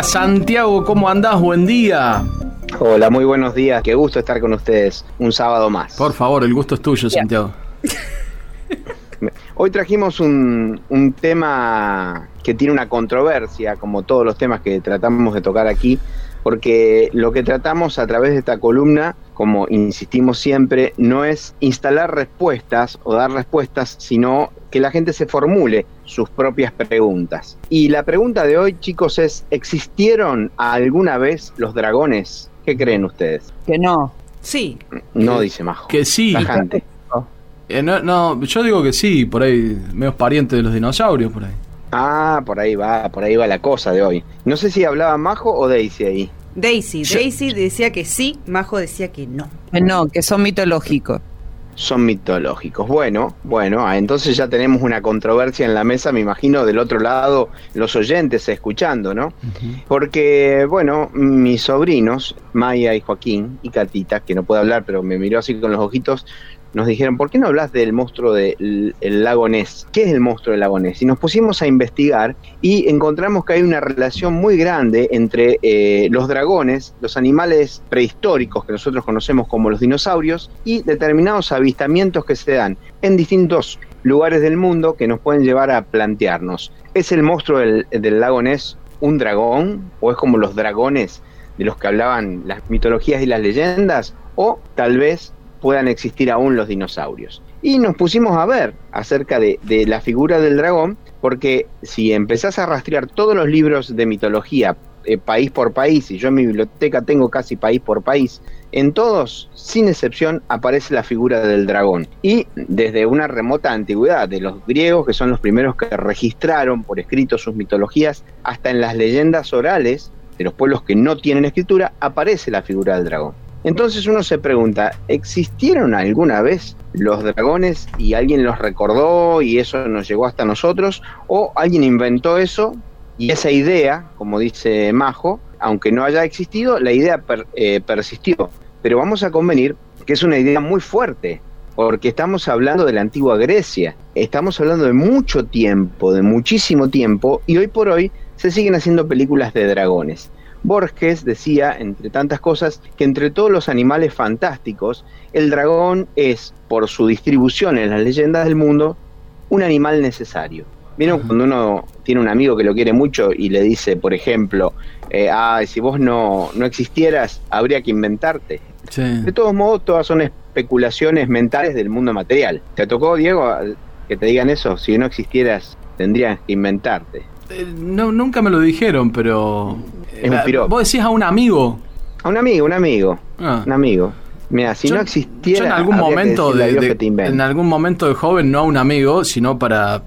Hola Santiago, ¿cómo andás? Buen día. Hola, muy buenos días. Qué gusto estar con ustedes un sábado más. Por favor, el gusto es tuyo, Santiago. Hoy trajimos un, un, tema que tiene una controversia, como todos los temas que tratamos de tocar aquí, porque lo que tratamos a través de esta columna, como insistimos siempre, no es instalar respuestas o dar respuestas, sino que la gente se formule sus propias preguntas. Y la pregunta de hoy, chicos, es, ¿existieron alguna vez los dragones? ¿Qué creen ustedes? Que no. Sí. No, dice Majo. Que sí. Tajante. Eh, no, no, yo digo que sí, por ahí, medio pariente de los dinosaurios, por ahí. Ah, por ahí va, por ahí va la cosa de hoy. No sé si hablaba Majo o Daisy ahí. Daisy, Yo- Daisy decía que sí, Majo decía que no. Que no, que son mitológicos. Son mitológicos. Bueno, bueno, ah, entonces ya tenemos una controversia en la mesa, me imagino del otro lado los oyentes escuchando, ¿no? Porque, bueno, mis sobrinos, Maya y Joaquín y Catita, que no puede hablar, pero me miró así con los ojitos, nos dijeron, ¿por qué no hablas del monstruo del el lago Ness? ¿Qué es el monstruo del lago Ness? Y nos pusimos a investigar y encontramos que hay una relación muy grande entre eh, los dragones, los animales prehistóricos que nosotros conocemos como los dinosaurios, y determinados avistamientos que se dan en distintos lugares del mundo que nos pueden llevar a plantearnos, ¿es el monstruo del, del lago Ness un dragón? ¿O es como los dragones de los que hablaban las mitologías y las leyendas? ¿O tal vez puedan existir aún los dinosaurios. Y nos pusimos a ver acerca de, la figura del dragón, porque si empezás a rastrear todos los libros de mitología, eh, país por país, y yo en mi biblioteca tengo casi país por país, en todos, sin excepción, aparece la figura del dragón. Y desde una remota antigüedad, de los griegos, que son los primeros que registraron por escrito sus mitologías, hasta en las leyendas orales de los pueblos que no tienen escritura, aparece la figura del dragón. Entonces uno se pregunta, ¿existieron alguna vez los dragones y alguien los recordó y eso nos llegó hasta nosotros? ¿O alguien inventó eso y esa idea, como dice Majo, aunque no haya existido, la idea eh, persistió? Pero vamos a convenir que es una idea muy fuerte, porque estamos hablando de la antigua Grecia, estamos hablando de mucho tiempo, de muchísimo tiempo, y hoy por hoy se siguen haciendo películas de dragones. Borges decía, entre tantas cosas, que entre todos los animales fantásticos, el dragón es, por su distribución en las leyendas del mundo, un animal necesario. ¿Vieron cuando uno tiene un amigo que lo quiere mucho y le dice, por ejemplo, eh, ah, si vos no, no existieras, habría que inventarte? Sí. De todos modos, todas son especulaciones mentales del mundo material. ¿Te tocó, Diego, que te digan eso? Si no existieras, tendrías que inventarte. Eh, no, nunca me lo dijeron, pero. Es un piropo. Vos decís a un amigo. A un amigo, un amigo, Ah. un amigo. Mira, si Yo- no existiera, yo en algún momento de, que en algún momento de joven no a un amigo sino para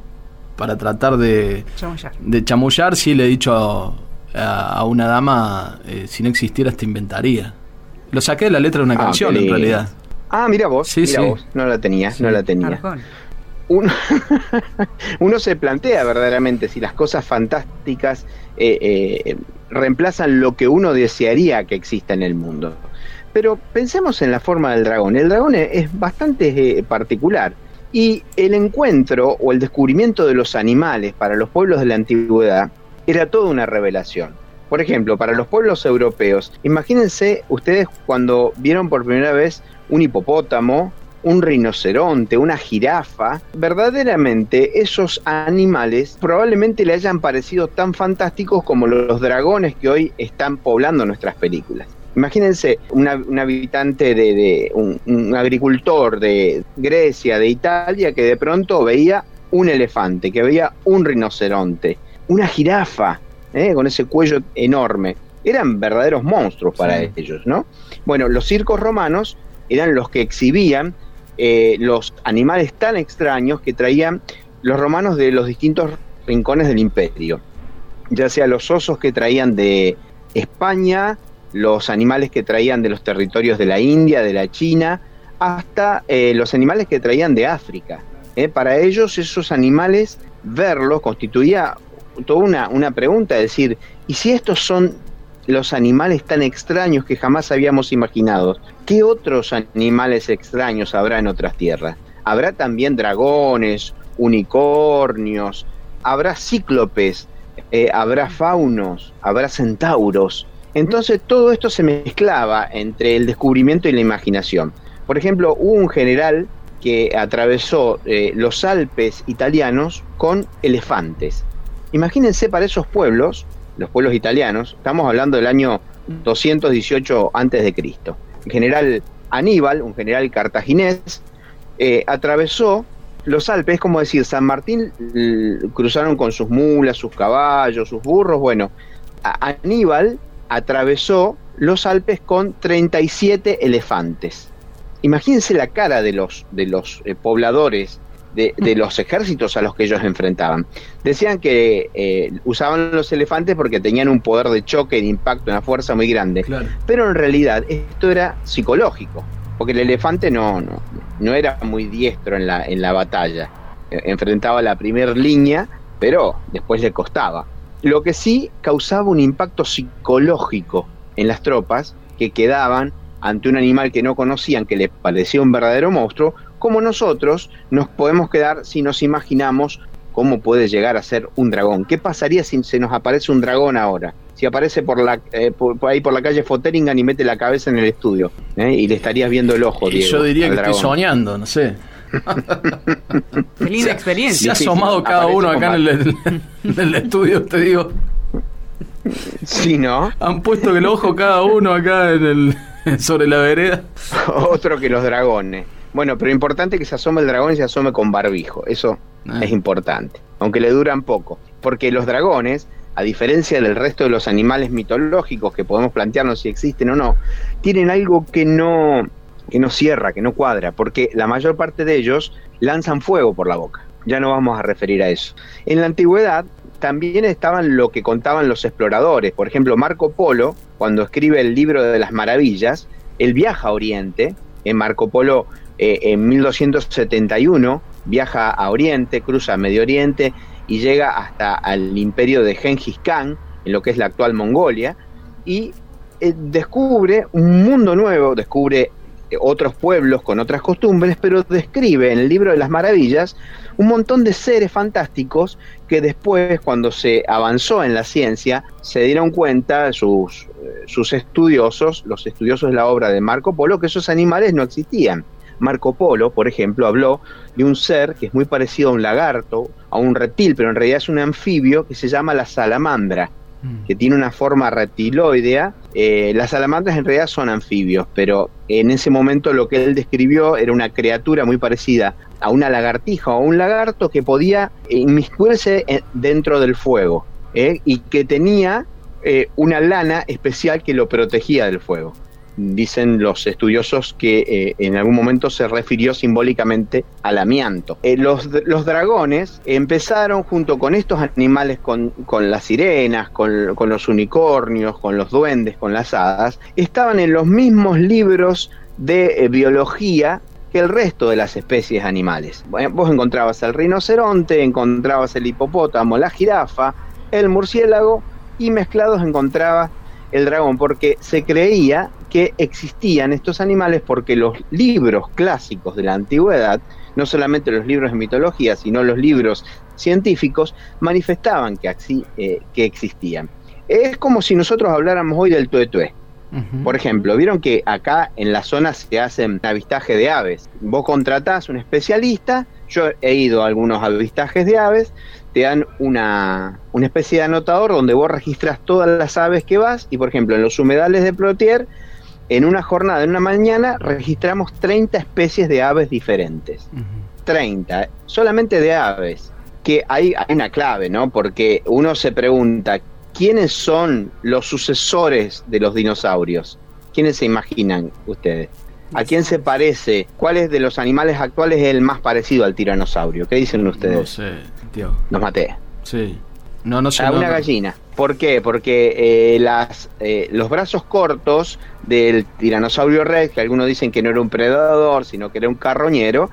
para tratar de, Chamullar. de chamullar sí le he dicho a, a una dama eh, si no existieras te inventaría lo saqué de la letra de una Ah, canción en realidad Ah, mira vos, Sí, mira sí. vos, no la tenía, Sí. no la tenía. Uno, uno se plantea verdaderamente si las cosas fantásticas eh, eh, reemplazan lo que uno desearía que exista en el mundo. Pero pensemos en la forma del dragón. El dragón es, bastante eh, particular. Y el encuentro o el descubrimiento de los animales para los pueblos de la antigüedad era toda una revelación. Por ejemplo, para los pueblos europeos, imagínense ustedes cuando vieron por primera vez un hipopótamo un rinoceronte, una jirafa, verdaderamente esos animales probablemente le hayan parecido tan fantásticos como los dragones que hoy están poblando nuestras películas. Imagínense un habitante de, un, agricultor de Grecia, de Italia, que de pronto veía un elefante, que veía un rinoceronte, una jirafa, ¿eh? con ese cuello enorme. Eran verdaderos monstruos para ellos, ¿no? Bueno, los circos romanos eran los que exhibían eh, los animales tan extraños que traían los romanos de los distintos rincones del imperio, ya sea los osos que traían de España, los animales que traían de los territorios de la India, de la China, hasta eh, los animales que traían de África. ¿eh? Para ellos esos animales, verlos constituía toda una, una pregunta, es decir, ¿y si estos son los animales tan extraños que jamás habíamos imaginado? ¿Qué otros animales extraños habrá en otras tierras? Habrá también dragones, unicornios, habrá cíclopes, eh, habrá faunos, habrá centauros. Entonces todo esto se mezclaba entre el descubrimiento y la imaginación. Por ejemplo, hubo un general que atravesó eh, los Alpes italianos con elefantes. Imagínense para esos pueblos, los pueblos italianos, estamos hablando del año 218 a.C. El general Aníbal, un general cartaginés, eh, atravesó los Alpes, como decir, San Martín cruzaron con sus mulas, sus caballos, sus burros. Bueno, Aníbal atravesó los Alpes con 37 elefantes. Imagínense la cara de los, de los eh, pobladores, de, los ejércitos a los que ellos enfrentaban. Decían que eh, usaban los elefantes porque tenían un poder de choque, de impacto, una fuerza muy grande. Pero en realidad esto era psicológico, porque el elefante no, no, no era muy diestro en la, en la batalla. E, enfrentaba la primera línea, pero después le costaba. Lo que sí causaba un impacto psicológico en las tropas que quedaban ante un animal que no conocían, que les parecía un verdadero monstruo, como nosotros nos podemos quedar si nos imaginamos cómo puede llegar a ser un dragón. ¿Qué pasaría si se nos aparece un dragón ahora? Si aparece por, la, eh, por, ahí por la calle Foteringan y mete la cabeza en el estudio ¿eh? y le estarías viendo el ojo. Diego, yo diría que estoy soñando, no sé. Linda experiencia. Se ha asomado cada uno acá en el, estudio, te digo. Sí, ¿no? Han puesto el ojo cada uno acá en el, sobre la vereda. Otro que los dragones. Bueno, pero importante que se asome el dragón y se asome con barbijo. Eso ah. es importante. Aunque le duran poco. Porque los dragones, a diferencia del resto de los animales mitológicos que podemos plantearnos si existen o no, tienen algo que no que no cierra, que no cuadra, porque la mayor parte de ellos lanzan fuego por la boca. Ya no vamos a referir a eso. En la antigüedad también estaban lo que contaban los exploradores. Por ejemplo, Marco Polo, cuando escribe el libro de las maravillas, él viaja a Oriente. En Marco Polo, eh, en 1271, viaja a Oriente, cruza Medio Oriente y llega hasta el imperio de Genghis Khan, en lo que es la actual Mongolia, y eh, descubre un mundo nuevo, descubre otros pueblos con otras costumbres, pero describe en el libro de las maravillas un montón de seres fantásticos que después, cuando se avanzó en la ciencia, se dieron cuenta sus, eh, sus estudiosos, los estudiosos de la obra de Marco Polo, que esos animales no existían. Marco Polo, por ejemplo, habló de un ser que es muy parecido a un lagarto, a un reptil, pero en realidad es un anfibio que se llama la salamandra Mm. que tiene una forma reptiloidea. Eh, las salamandras en realidad son anfibios, pero en ese momento lo que él describió era una criatura muy parecida a una lagartija o a un lagarto que podía inmiscuirse dentro del fuego eh, y que tenía eh, una lana especial que lo protegía del fuego dicen los estudiosos que eh, en algún momento se refirió simbólicamente al amianto. Eh, los, dragones empezaron junto con estos animales, con, las sirenas, con, con, los unicornios, con los duendes, con las hadas, estaban en los mismos libros de eh, biología que el resto de las especies animales. vos encontrabas el rinoceronte, encontrabas el hipopótamo, la jirafa, el murciélago y mezclados encontrabas el dragón, porque se creía que existían estos animales porque los libros clásicos de la antigüedad, no solamente los libros de mitología, sino los libros científicos, manifestaban que, eh, que existían. Es como si nosotros habláramos hoy del tuetué. Por ejemplo, vieron que acá en la zona se hacen avistaje de aves. Vos contratás un especialista, yo he ido a algunos avistajes de aves, te dan una, una especie de anotador donde vos registras todas las aves que vas y por ejemplo en los humedales de Plotier, en una jornada, en una mañana, registramos 30 especies de aves diferentes. Ujú. 30, solamente de aves. Que hay, hay una clave, ¿no? Porque uno se pregunta, ¿quiénes son los sucesores de los dinosaurios? ¿Quiénes se imaginan ustedes? ¿A quién se parece? ¿Cuál es de los animales actuales el más parecido al tiranosaurio? ¿Qué dicen No ustedes? sé, tío. Los maté. Sí. No, no sé. A no, una no. gallina. ¿Por qué? Porque eh, las, eh, los brazos cortos del tiranosaurio rex, que algunos dicen que no era un predador, sino que era un carroñero,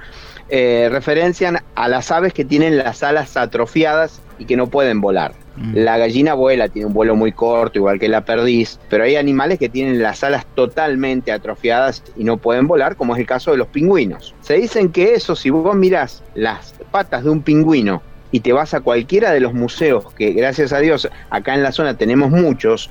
eh, referencian a las aves que tienen las alas atrofiadas y que no pueden volar. Mm. La gallina vuela, tiene un vuelo muy corto, igual que la perdiz, pero hay animales que tienen las alas totalmente atrofiadas y no pueden volar, como es el caso de los pingüinos. Se dicen que eso, si vos mirás las patas de un pingüino y te vas a cualquiera de los museos, que gracias a Dios acá en la zona tenemos muchos,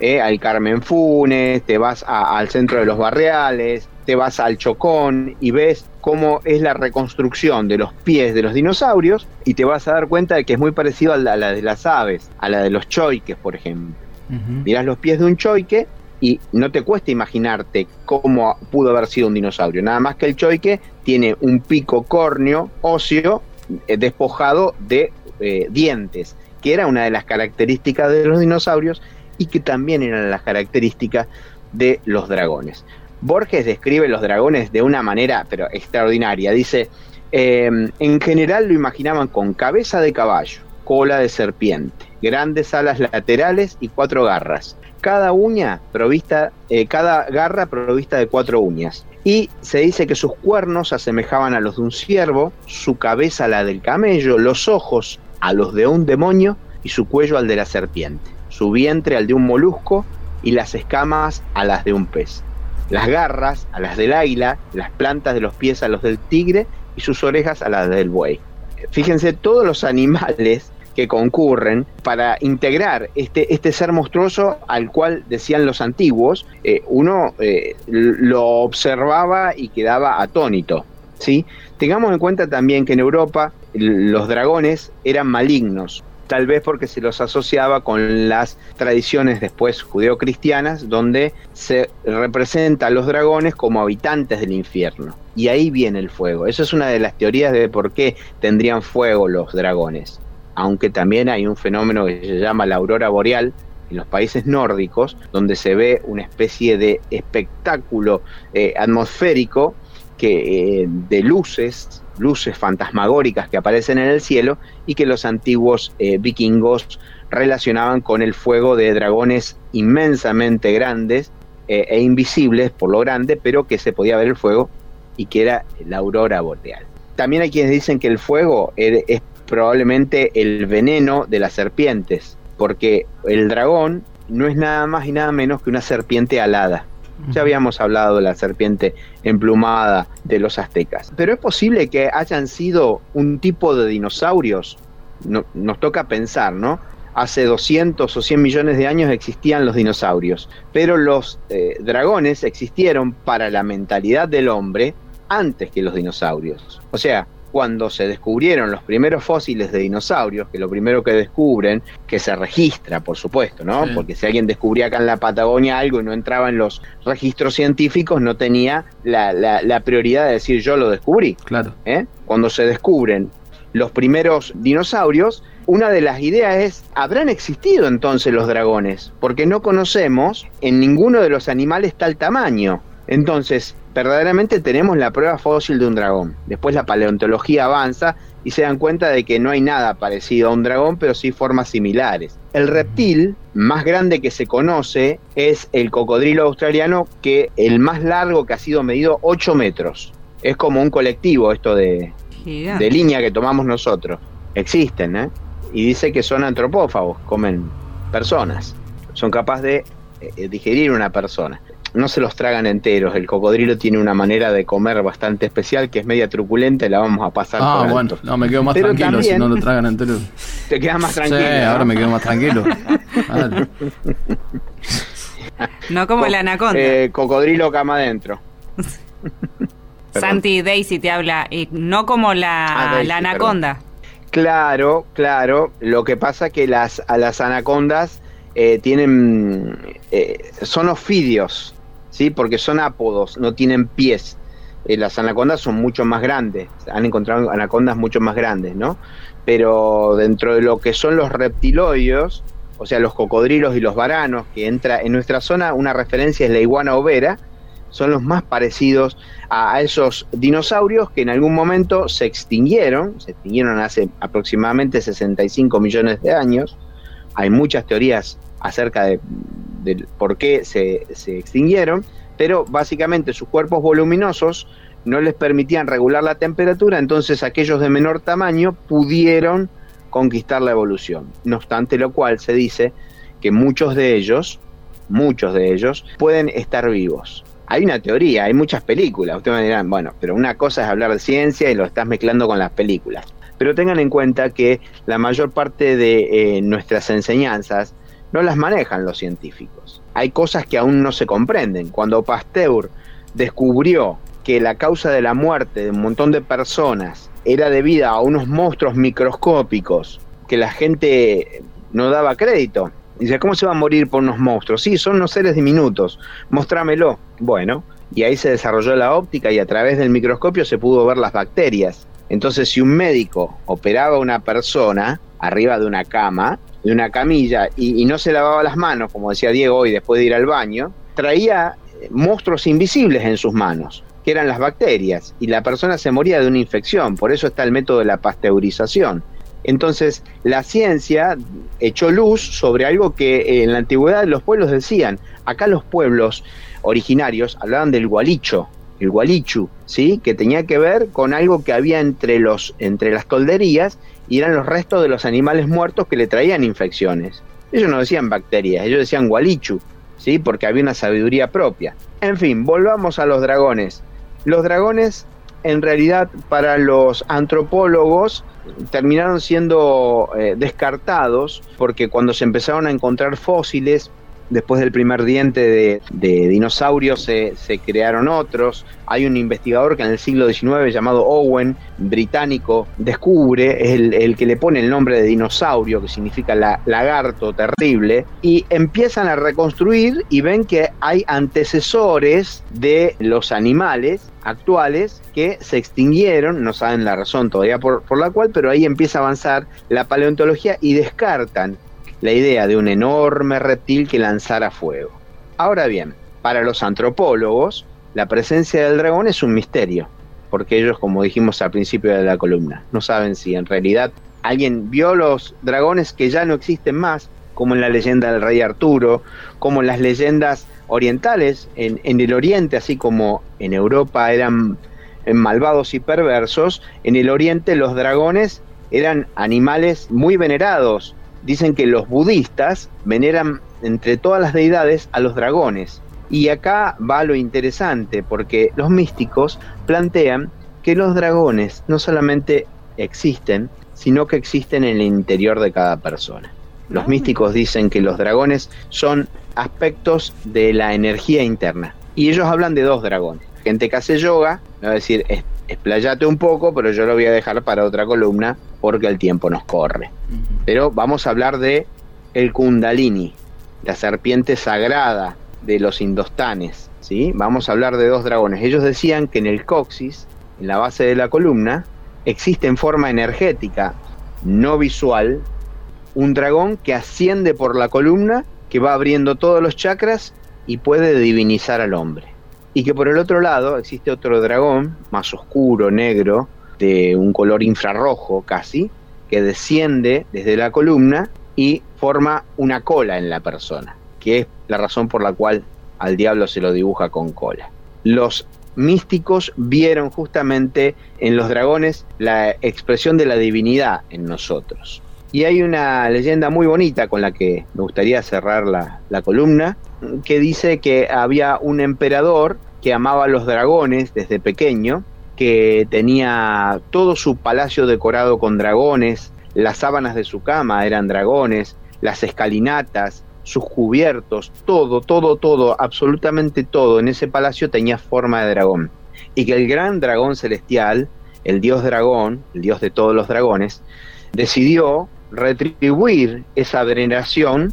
eh, al Carmen Funes, te vas a- al centro de los barriales, te vas al Chocón y ves cómo es la reconstrucción de los pies de los dinosaurios y te vas a dar cuenta de que es muy parecido a la, a la de las aves, a la de los choiques, por ejemplo. Ujú. Mirás los pies de un choique y no te cuesta imaginarte cómo pudo haber sido un dinosaurio. Nada más que el choique tiene un pico córneo óseo despojado de eh, dientes, que era una de las características de los dinosaurios y que también eran las características de los dragones. Borges describe los dragones de una manera pero extraordinaria. Dice, eh, en general lo imaginaban con cabeza de caballo, cola de serpiente, grandes alas laterales y cuatro garras. Cada uña provista, eh, cada garra provista de cuatro uñas. Y se dice que sus cuernos asemejaban a los de un ciervo, su cabeza a la del camello, los ojos a los de un demonio y su cuello al de la serpiente, su vientre al de un molusco y las escamas a las de un pez, las garras a las del águila, las plantas de los pies a los del tigre y sus orejas a las del buey. Fíjense todos los animales que concurren para integrar este, este ser monstruoso al cual decían los antiguos, eh, uno eh, lo observaba y quedaba atónito. ¿sí? Tengamos en cuenta también que en Europa los dragones eran malignos, tal vez porque se los asociaba con las tradiciones después judeocristianas, donde se representa a los dragones como habitantes del infierno. Y ahí viene el fuego. Esa es una de las teorías de por qué tendrían fuego los dragones. Aunque también hay un fenómeno que se llama la aurora boreal en los países nórdicos, donde se ve una especie de espectáculo eh, atmosférico que, eh, de luces, luces fantasmagóricas que aparecen en el cielo y que los antiguos eh, vikingos relacionaban con el fuego de dragones inmensamente grandes e invisibles por lo grande, pero que se podía ver el fuego y que era la aurora boreal. También hay quienes dicen que el fuego es probablemente el veneno de las serpientes, porque el dragón no es nada más y nada menos que una serpiente alada. Ya habíamos hablado de la serpiente emplumada de los aztecas. Pero es posible que hayan sido un tipo de dinosaurios. No- nos toca pensar, ¿no? Hace 200 o 100 millones de años existían los dinosaurios, pero los eh, dragones existieron para la mentalidad del hombre antes que los dinosaurios. O sea, cuando se descubrieron los primeros fósiles de dinosaurios, que lo primero que descubren, que se registra, por supuesto, ¿no? Sí. Porque si alguien descubría acá en la Patagonia algo y no entraba en los registros científicos, no tenía la, la- la prioridad de decir yo lo descubrí. Claro. ¿eh? Cuando se descubren los primeros dinosaurios, una de las ideas es, ¿habrán existido entonces los dragones? Porque no conocemos en ninguno de los animales tal tamaño. Entonces, verdaderamente tenemos la prueba fósil de un dragón. Después la paleontología avanza y se dan cuenta de que no hay nada parecido a un dragón, pero sí formas similares. El reptil más grande que se conoce es el cocodrilo australiano, que el más largo que ha sido medido 8 metros. Es como un colectivo esto de, Gigante. de línea que tomamos nosotros. Existen, ¿eh? Y dice que son antropófagos, comen personas. Son capaces de eh, digerir una persona. No se los tragan enteros. El cocodrilo tiene una manera de comer bastante especial que es media truculenta y la vamos a pasar Ah, por bueno, alto. no, me quedo más Pero tranquilo si también- no lo tragan entero. Te quedas más tranquilo. Sí, ¿no? ahora me quedo más tranquilo. Vale. No como la anaconda. Eh, cocodrilo cama adentro. Santi Daisy te habla, y no como la, Ah, Daisy, la anaconda. Claro, claro. Lo que pasa que las a las anacondas eh, tienen eh, son ofidios, sí, porque son ápodos, no tienen pies. Eh, las anacondas son mucho más grandes. Han encontrado anacondas mucho más grandes, ¿no? Pero dentro de lo que son los reptiloides, o sea, los cocodrilos y los varanos, que entra en nuestra zona, una referencia es la iguana overa, son los más parecidos a, a esos dinosaurios que en algún momento se extinguieron, se extinguieron hace aproximadamente 65 millones de años. Hay muchas teorías acerca de, de por qué se, se extinguieron, pero básicamente sus cuerpos voluminosos no les permitían regular la temperatura, entonces aquellos de menor tamaño pudieron conquistar la evolución. No obstante lo cual se dice que muchos de ellos, muchos de ellos, pueden estar vivos. Hay una teoría, hay muchas películas. Ustedes me dirán, bueno, pero una cosa es hablar de ciencia y lo estás mezclando con las películas. Pero tengan en cuenta que la mayor parte de eh, nuestras enseñanzas no las manejan los científicos. Hay cosas que aún no se comprenden. Cuando Pasteur descubrió que la causa de la muerte de un montón de personas era debida a unos monstruos microscópicos que la gente no daba crédito. Dice, ¿cómo se va a morir por unos monstruos? Sí, son unos seres diminutos, mostrámelo. Bueno, y ahí se desarrolló la óptica y a través del microscopio se pudo ver las bacterias. Entonces, si un médico operaba a una persona arriba de una cama, de una camilla, y, no se lavaba las manos, como decía Diego hoy, después de ir al baño, traía eh, monstruos invisibles en sus manos, que eran las bacterias, y la persona se moría de una infección. Por eso está el método de la pasteurización. Entonces, la ciencia echó luz sobre algo que en la antigüedad los pueblos decían. Acá los pueblos originarios hablaban del gualicho, el gualichu, ¿sí? que tenía que ver con algo que había entre, los, entre las tolderías y eran los restos de los animales muertos que le traían infecciones. Ellos no decían bacterias, ellos decían gualichu, ¿sí? porque había una sabiduría propia. En fin, volvamos a los dragones. Los dragones, en realidad, para los antropólogos, terminaron siendo eh, descartados porque cuando se empezaron a encontrar fósiles, después del primer diente de, se, se, crearon otros. Hay un investigador que en el siglo XIX llamado Owen, británico, descubre, es el, el que le pone el nombre de dinosaurio, que significa la, lagarto terrible, y empiezan a reconstruir y ven que hay antecesores de los animales actuales que se extinguieron, no saben la razón todavía por, por la cual, pero ahí empieza a avanzar la paleontología y descartan la idea de un enorme reptil que lanzara fuego. Ahora bien, para los antropólogos, la presencia del dragón es un misterio, porque ellos, como dijimos al principio de la columna, no saben si en realidad alguien vio los dragones que ya no existen más, como en la leyenda del rey Arturo, como en las leyendas orientales, en, en el oriente, así como en Europa eran malvados y perversos, en el oriente los dragones eran animales muy venerados, dicen que los budistas veneran entre todas las deidades a los dragones. Y acá va lo interesante, porque los místicos plantean que los dragones no solamente existen, sino que existen en el interior de cada persona. Los místicos dicen que los dragones son aspectos de la energía interna. Y ellos hablan de dos dragones. Gente que hace yoga, va a decir, explayate un poco, pero yo lo voy a dejar para otra columna porque el tiempo nos corre. Pero vamos a hablar de el Kundalini, la serpiente sagrada de los indostanes. ¿sí? Vamos a hablar de dos dragones. Ellos decían que en el coxis, en la base de la columna, existe en forma energética, no visual, un dragón que asciende por la columna, que va abriendo todos los chakras y puede divinizar al hombre. Y que por el otro lado existe otro dragón, más oscuro, negro, de un color infrarrojo casi, que desciende desde la columna y forma una cola en la persona, que es la razón por la cual al diablo se lo dibuja con cola. Los místicos vieron justamente en los dragones la expresión de la divinidad en nosotros. Y hay una leyenda muy bonita con la que me gustaría cerrar la, la columna, que dice que había un emperador que amaba a los dragones desde pequeño, que tenía todo su palacio decorado con dragones, las sábanas de su cama eran dragones, las escalinatas sus cubiertos, todo, todo, todo, absolutamente todo en ese palacio tenía forma de dragón. Y que el gran dragón celestial, el dios dragón, el dios de todos los dragones, decidió retribuir esa veneración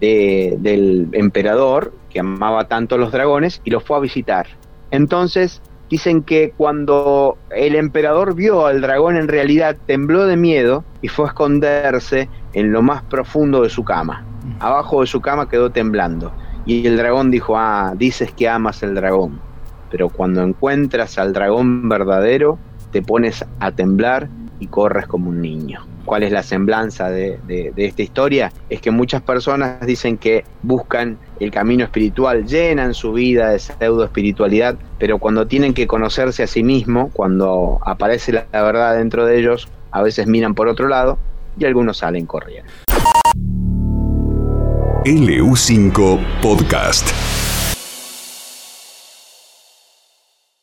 del emperador que amaba tanto a los dragones y los fue a visitar. Entonces dicen que cuando el emperador vio al dragón en realidad tembló de miedo y fue a esconderse en lo más profundo de su cama. Abajo de su cama quedó temblando. Y el dragón dijo, ah, dices que amas el dragón, pero cuando encuentras al dragón verdadero, te pones a temblar y corres como un niño cuál es la semblanza de, esta historia, es que muchas personas dicen que buscan el camino espiritual, llenan su vida de pseudo espiritualidad, pero cuando tienen que conocerse a sí mismo, cuando aparece la, la verdad dentro de ellos, a veces miran por otro lado y algunos salen corriendo. LU5 Podcast.